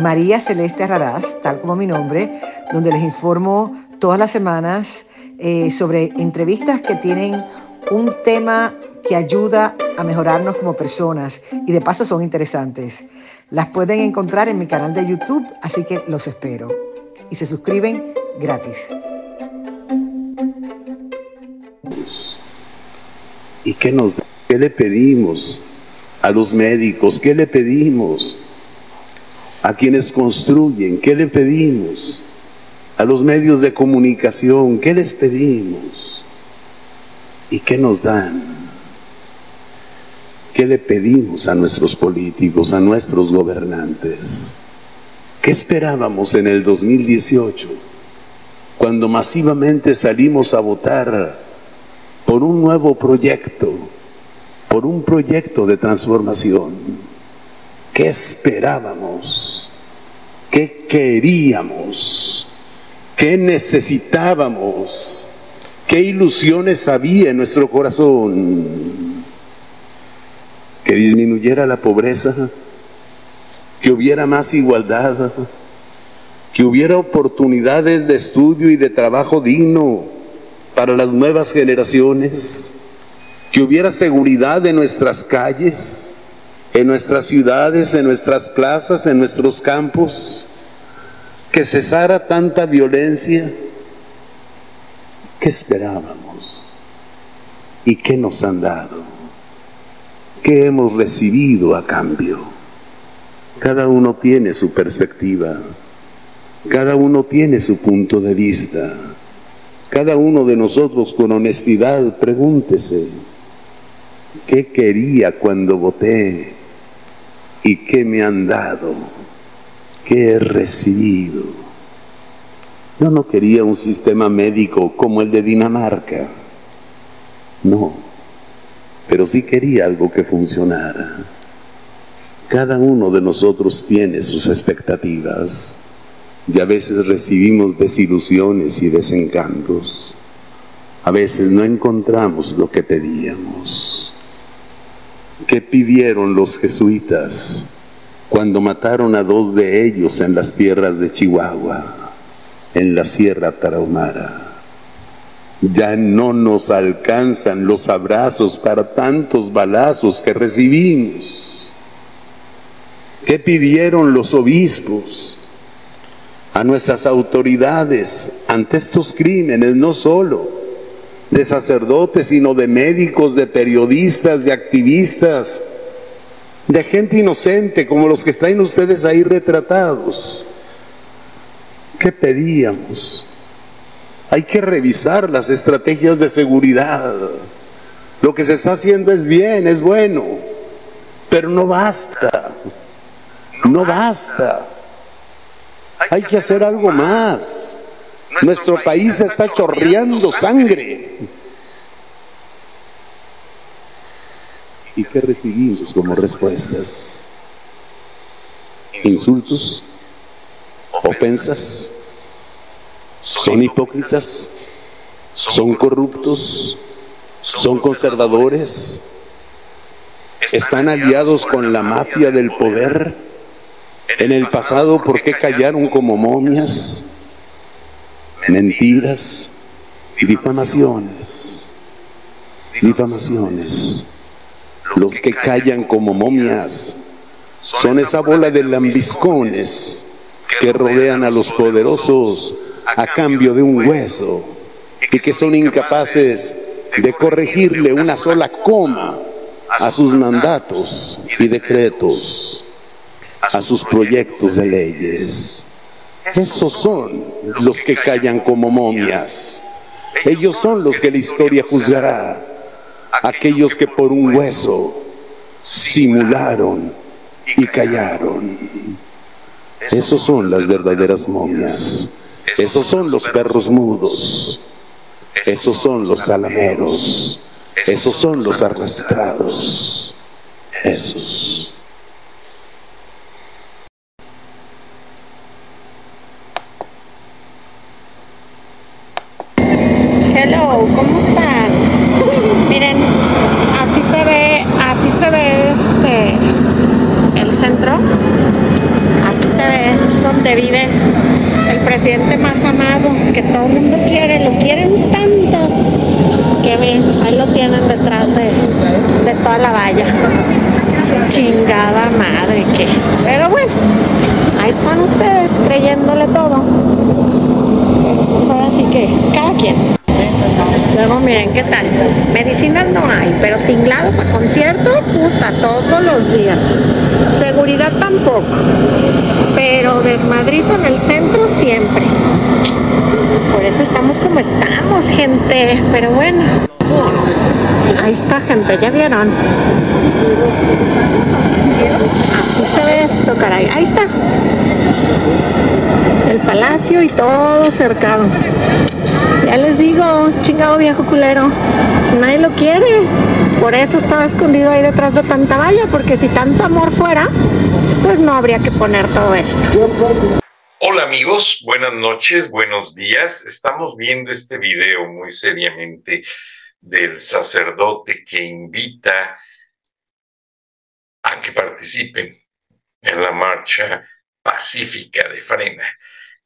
María Celeste Raraz, tal como mi nombre, donde les informo todas las semanas eh, sobre entrevistas que tienen un tema que ayuda a mejorarnos como personas y de paso son interesantes. Las pueden encontrar en mi canal de YouTube, así que los espero. Y se suscriben gratis. ¿Y qué nos qué le pedimos a los médicos? ¿Qué le pedimos a quienes construyen? ¿Qué le pedimos a los medios de comunicación? ¿Qué les pedimos? ¿Y qué nos dan? ¿Qué le pedimos a nuestros políticos, a nuestros gobernantes? ¿Qué esperábamos en el 2018 cuando masivamente salimos a votar por un nuevo proyecto, por un proyecto de transformación. ¿Qué esperábamos? ¿Qué queríamos? ¿Qué necesitábamos? ¿Qué ilusiones había en nuestro corazón? Que disminuyera la pobreza, que hubiera más igualdad, que hubiera oportunidades de estudio y de trabajo digno, para las nuevas generaciones, que hubiera seguridad en nuestras calles, en nuestras ciudades, en nuestras plazas, en nuestros campos, que cesara tanta violencia. ¿Qué esperábamos? ¿Y qué nos han dado? ¿Qué hemos recibido a cambio? Cada uno tiene su perspectiva, cada uno tiene su punto de vista. Cada uno de nosotros con honestidad pregúntese, ¿qué quería cuando voté? ¿Y qué me han dado? ¿Qué he recibido? Yo no quería un sistema médico como el de Dinamarca. No, pero sí quería algo que funcionara. Cada uno de nosotros tiene sus expectativas y a veces recibimos desilusiones y desencantos. A veces no encontramos lo que pedíamos. ¿Qué pidieron los jesuitas cuando mataron a dos de ellos en las tierras de Chihuahua, en la Sierra Tarahumara? Ya no nos alcanzan los abrazos para tantos balazos que recibimos. ¿Qué pidieron los obispos a nuestras autoridades ante estos crímenes, no solo de sacerdotes, sino de médicos, de periodistas, de activistas, de gente inocente como los que traen ustedes ahí retratados. ¿Qué pedíamos? Hay que revisar las estrategias de seguridad. Lo que se está haciendo es bien, es bueno, pero no basta. No basta. Hay que hacer algo más. Nuestro país está chorreando sangre. ¿Y qué recibimos como respuestas? Insultos, ofensas, son hipócritas, son corruptos, son conservadores, están aliados con la mafia del poder. En el pasado, ¿por qué callaron como momias? Mentiras y difamaciones. Difamaciones. Los que callan como momias son esa bola de lambiscones que rodean a los poderosos a cambio de un hueso y que son incapaces de corregirle una sola coma a sus mandatos y decretos a sus proyectos de leyes. Esos son los que callan como momias. Ellos son los que la historia juzgará. Aquellos que por un hueso simularon y callaron. Esos son las verdaderas momias. Esos son los perros mudos. Esos son los salameros. Esos son los arrastrados. Esos. ¿Cómo están? Miren, así se ve, así se ve este el centro. Así se ve donde vive el presidente más amado, que todo el mundo quiere, lo quieren tanto que ven, ahí lo tienen detrás de, de toda la valla. Su chingada madre que. Pero bueno, ahí están ustedes creyéndole todo. Pues ahora sí que cada quien. Luego miren qué tal. Medicinas no hay, pero tinglado para concierto, puta, todos los días. Seguridad tampoco. Pero desmadrito en el centro siempre. Por eso estamos como estamos, gente. Pero bueno. Ahí está, gente, ¿ya vieron? Así se ve esto, caray. Ahí está. El palacio y todo cercado. Ya les digo, chingado viejo culero, nadie lo quiere. Por eso estaba escondido ahí detrás de tanta valla, porque si tanto amor fuera, pues no habría que poner todo esto. Hola amigos, buenas noches, buenos días. Estamos viendo este video muy seriamente del sacerdote que invita a que participen en la marcha pacífica de Frena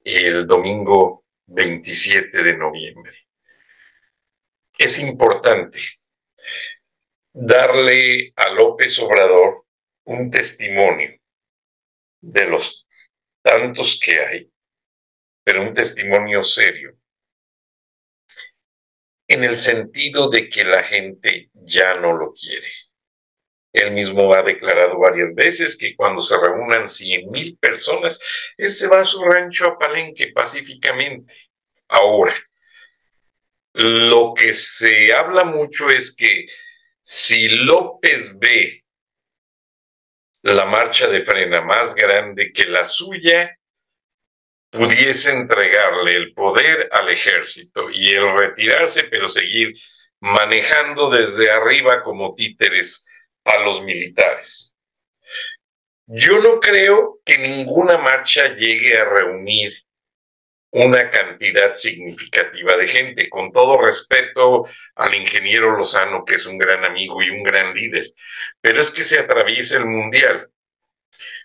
el domingo 27 de noviembre. Es importante darle a López Obrador un testimonio de los tantos que hay, pero un testimonio serio, en el sentido de que la gente ya no lo quiere. Él mismo ha declarado varias veces que cuando se reúnan 100 mil personas, él se va a su rancho a Palenque pacíficamente. Ahora, lo que se habla mucho es que si López ve la marcha de frena más grande que la suya, pudiese entregarle el poder al ejército y el retirarse, pero seguir manejando desde arriba como títeres a los militares. Yo no creo que ninguna marcha llegue a reunir una cantidad significativa de gente, con todo respeto al ingeniero Lozano, que es un gran amigo y un gran líder, pero es que se atraviesa el mundial.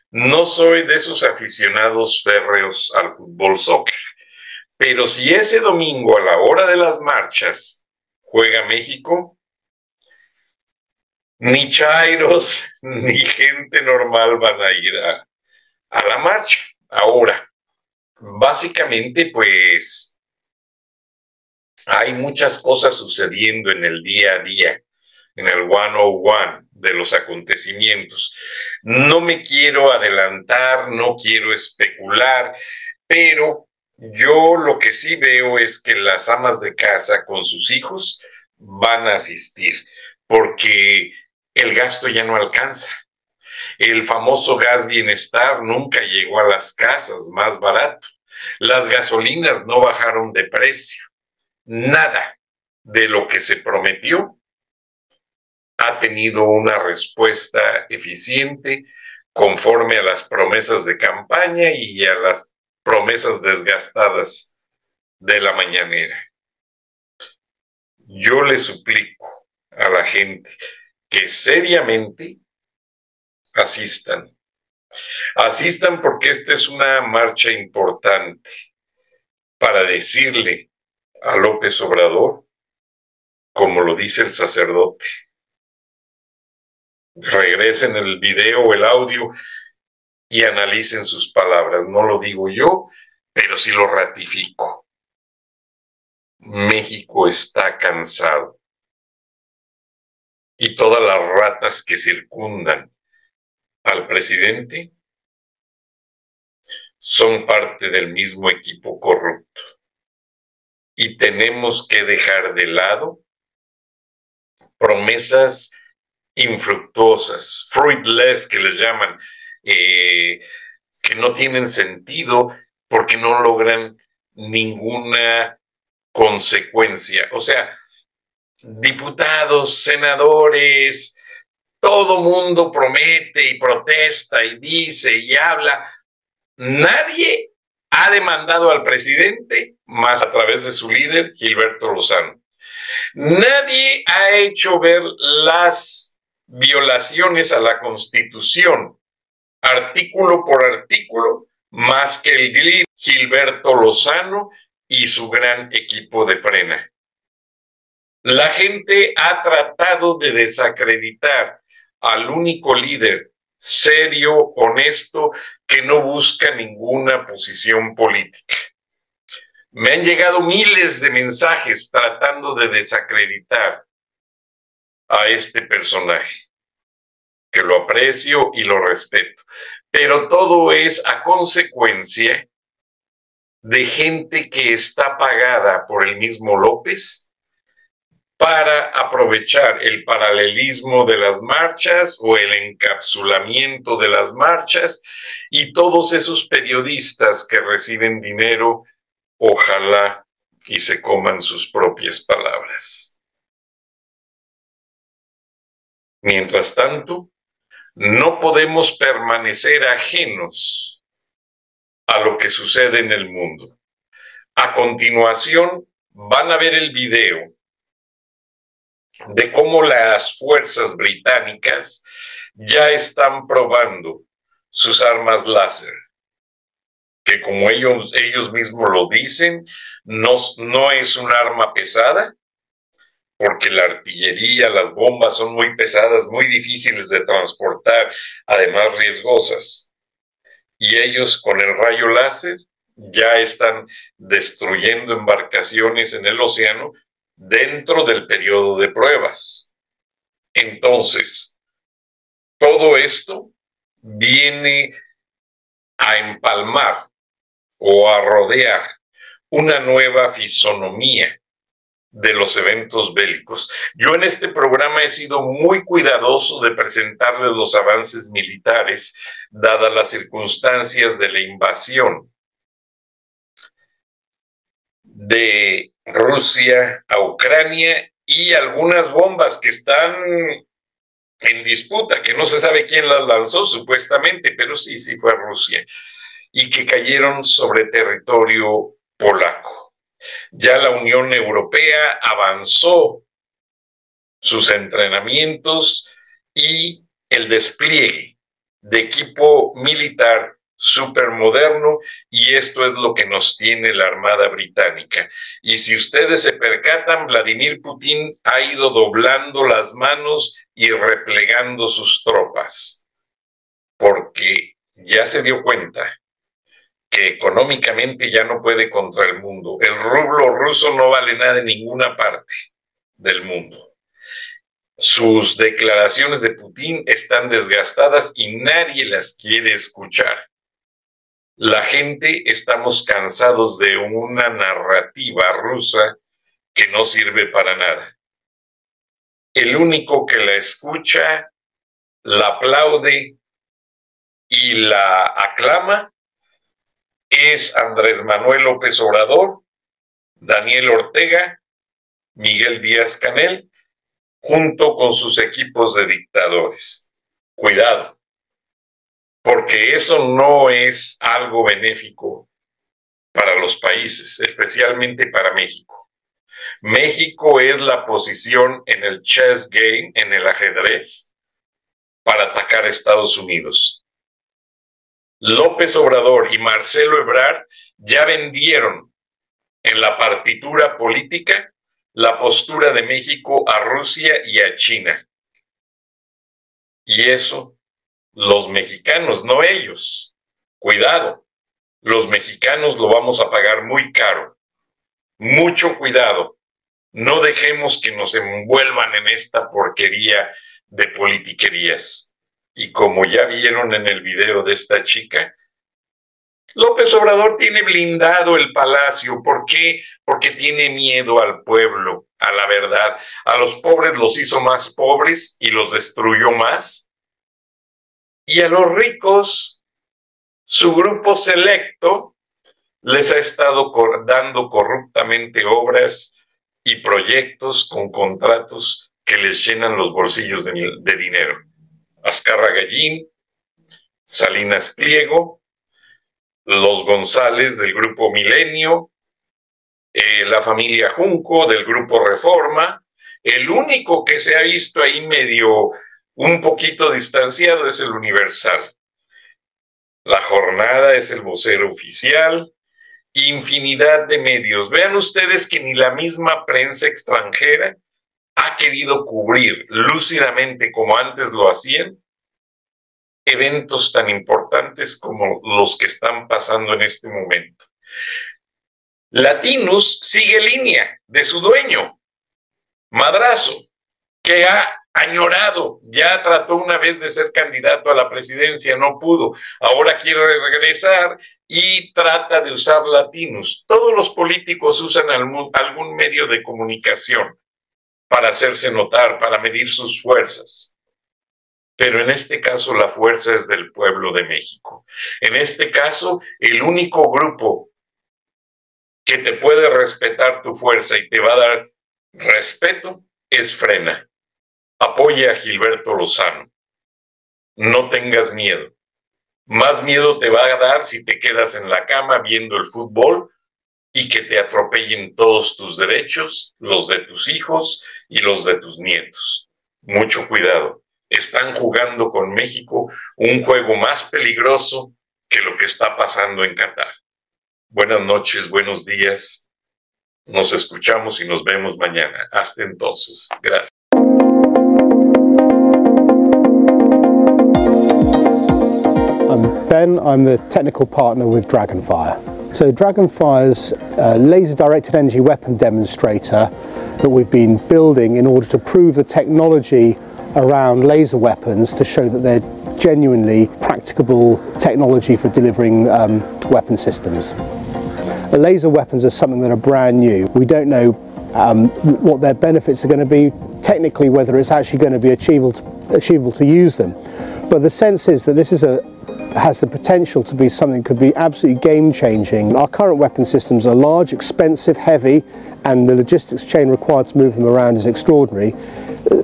No soy de esos aficionados férreos al fútbol soccer, pero si ese domingo a la hora de las marchas juega México, ni chairos ni gente normal van a ir a, a la marcha. Ahora, básicamente, pues hay muchas cosas sucediendo en el día a día, en el one-on-one de los acontecimientos. No me quiero adelantar, no quiero especular, pero yo lo que sí veo es que las amas de casa con sus hijos van a asistir, porque el gasto ya no alcanza. El famoso gas bienestar nunca llegó a las casas más barato. Las gasolinas no bajaron de precio. Nada de lo que se prometió ha tenido una respuesta eficiente conforme a las promesas de campaña y a las promesas desgastadas de la mañanera. Yo le suplico a la gente, que seriamente asistan. Asistan porque esta es una marcha importante para decirle a López Obrador, como lo dice el sacerdote. Regresen el video el audio y analicen sus palabras. No lo digo yo, pero sí lo ratifico. México está cansado y todas las ratas que circundan al presidente son parte del mismo equipo corrupto. Y tenemos que dejar de lado promesas infructuosas, fruitless que les llaman, eh, que no tienen sentido porque no logran ninguna consecuencia. O sea, diputados, senadores, todo mundo promete y protesta y dice y habla. Nadie ha demandado al presidente más a través de su líder, Gilberto Lozano. Nadie ha hecho ver las violaciones a la Constitución, artículo por artículo, más que el Gilberto Lozano y su gran equipo de frena. La gente ha tratado de desacreditar al único líder serio, honesto, que no busca ninguna posición política. Me han llegado miles de mensajes tratando de desacreditar a este personaje, que lo aprecio y lo respeto. Pero todo es a consecuencia de gente que está pagada por el mismo López para aprovechar el paralelismo de las marchas o el encapsulamiento de las marchas y todos esos periodistas que reciben dinero, ojalá y se coman sus propias palabras. Mientras tanto, no podemos permanecer ajenos a lo que sucede en el mundo. A continuación, van a ver el video de cómo las fuerzas británicas ya están probando sus armas láser, que como ellos, ellos mismos lo dicen, no, no es un arma pesada, porque la artillería, las bombas son muy pesadas, muy difíciles de transportar, además riesgosas. Y ellos con el rayo láser ya están destruyendo embarcaciones en el océano dentro del periodo de pruebas. Entonces, todo esto viene a empalmar o a rodear una nueva fisonomía de los eventos bélicos. Yo en este programa he sido muy cuidadoso de presentarles los avances militares, dadas las circunstancias de la invasión de Rusia a Ucrania y algunas bombas que están en disputa, que no se sabe quién las lanzó supuestamente, pero sí, sí fue Rusia, y que cayeron sobre territorio polaco. Ya la Unión Europea avanzó sus entrenamientos y el despliegue de equipo militar moderno y esto es lo que nos tiene la Armada Británica. Y si ustedes se percatan, Vladimir Putin ha ido doblando las manos y replegando sus tropas, porque ya se dio cuenta que económicamente ya no puede contra el mundo. El rublo ruso no vale nada en ninguna parte del mundo. Sus declaraciones de Putin están desgastadas y nadie las quiere escuchar. La gente estamos cansados de una narrativa rusa que no sirve para nada. El único que la escucha, la aplaude y la aclama es Andrés Manuel López Obrador, Daniel Ortega, Miguel Díaz Canel, junto con sus equipos de dictadores. Cuidado, porque eso no es algo benéfico para los países, especialmente para México. México es la posición en el chess game, en el ajedrez, para atacar a Estados Unidos. López Obrador y Marcelo Ebrard ya vendieron en la partitura política la postura de México a Rusia y a China. Y eso los mexicanos, no ellos. Cuidado, los mexicanos lo vamos a pagar muy caro. Mucho cuidado. No dejemos que nos envuelvan en esta porquería de politiquerías. Y como ya vieron en el video de esta chica, López Obrador tiene blindado el palacio. ¿Por qué? Porque tiene miedo al pueblo, a la verdad. A los pobres los hizo más pobres y los destruyó más y a los ricos su grupo selecto les ha estado dando corruptamente obras y proyectos con contratos que les llenan los bolsillos de, dinero. Azcarra Gallín, Salinas Pliego, los González del grupo Milenio, eh, la familia Junco del grupo Reforma. El único que se ha visto ahí medio un poquito distanciado es el Universal. La jornada es el vocero oficial, infinidad de medios. Vean ustedes que ni la misma prensa extranjera ha querido cubrir lúcidamente como antes lo hacían eventos tan importantes como los que están pasando en este momento. Latinus sigue línea de su dueño, Madrazo, que ha añorado, ya trató una vez de ser candidato a la presidencia, no pudo, ahora quiere regresar y trata de usar latinos. Todos los políticos usan algún medio de comunicación para hacerse notar, para medir sus fuerzas. Pero en este caso la fuerza es del pueblo de México. En este caso, el único grupo que te puede respetar tu fuerza y te va a dar respeto es Frena Apoya a Gilberto Lozano. No tengas miedo. Más miedo te va a dar si te quedas en la cama viendo el fútbol y que te atropellen todos tus derechos, los de tus hijos y los de tus nietos. Mucho cuidado. Están jugando con México un juego más peligroso que lo que está pasando en Qatar. Buenas noches, buenos días. Nos escuchamos y nos vemos mañana. Hasta entonces. Gracias. Ben, I'm the technical partner with Dragonfire. So Dragonfire's a laser directed energy weapon demonstrator that we've been building in order to prove the technology around laser weapons to show that they're genuinely practicable technology for delivering um, weapon systems. The laser weapons are something that are brand new. We don't know um, what their benefits are going to be, technically whether it's actually going to be achievable to, achievable to use them. But the sense is that this is a, has the potential to be something that could be absolutely game changing. Our current weapon systems are large, expensive, heavy, and the logistics chain required to move them around is extraordinary.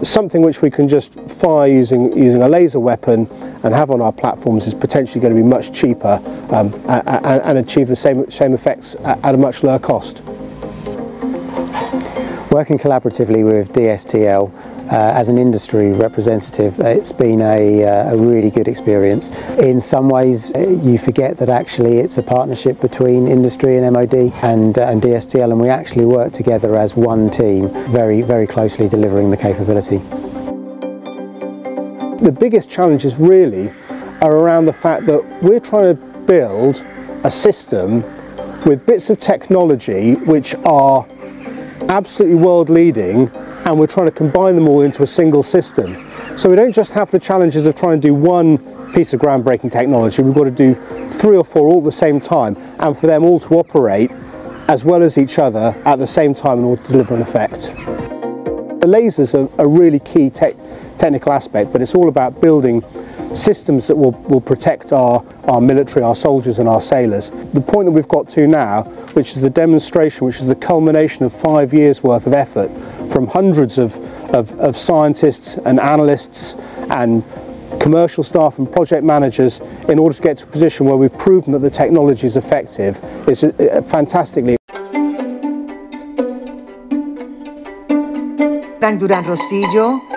Something which we can just fire using, using a laser weapon and have on our platforms is potentially going to be much cheaper um, and, and, achieve the same, same effects at a much lower cost. Working collaboratively with DSTL uh, as an industry representative, it's been a, uh, a, really good experience. In some ways, uh, you forget that actually it's a partnership between industry and MOD and, uh, and DSTL, and we actually work together as one team, very, very closely delivering the capability. The biggest challenges really are around the fact that we're trying to build a system with bits of technology which are absolutely world leading and we're trying to combine them all into a single system. So we don't just have the challenges of trying to do one piece of groundbreaking technology, we've got to do three or four all at the same time and for them all to operate as well as each other at the same time in order to deliver an effect. The lasers are a really key te technical aspect, but it's all about building systems that will, will protect our, our military, our soldiers and our sailors. The point that we've got to now, which is the demonstration, which is the culmination of five years worth of effort from hundreds of, of, of scientists and analysts and commercial staff and project managers in order to get to a position where we've proven that the technology is effective is uh, fantastically Durán Rosillo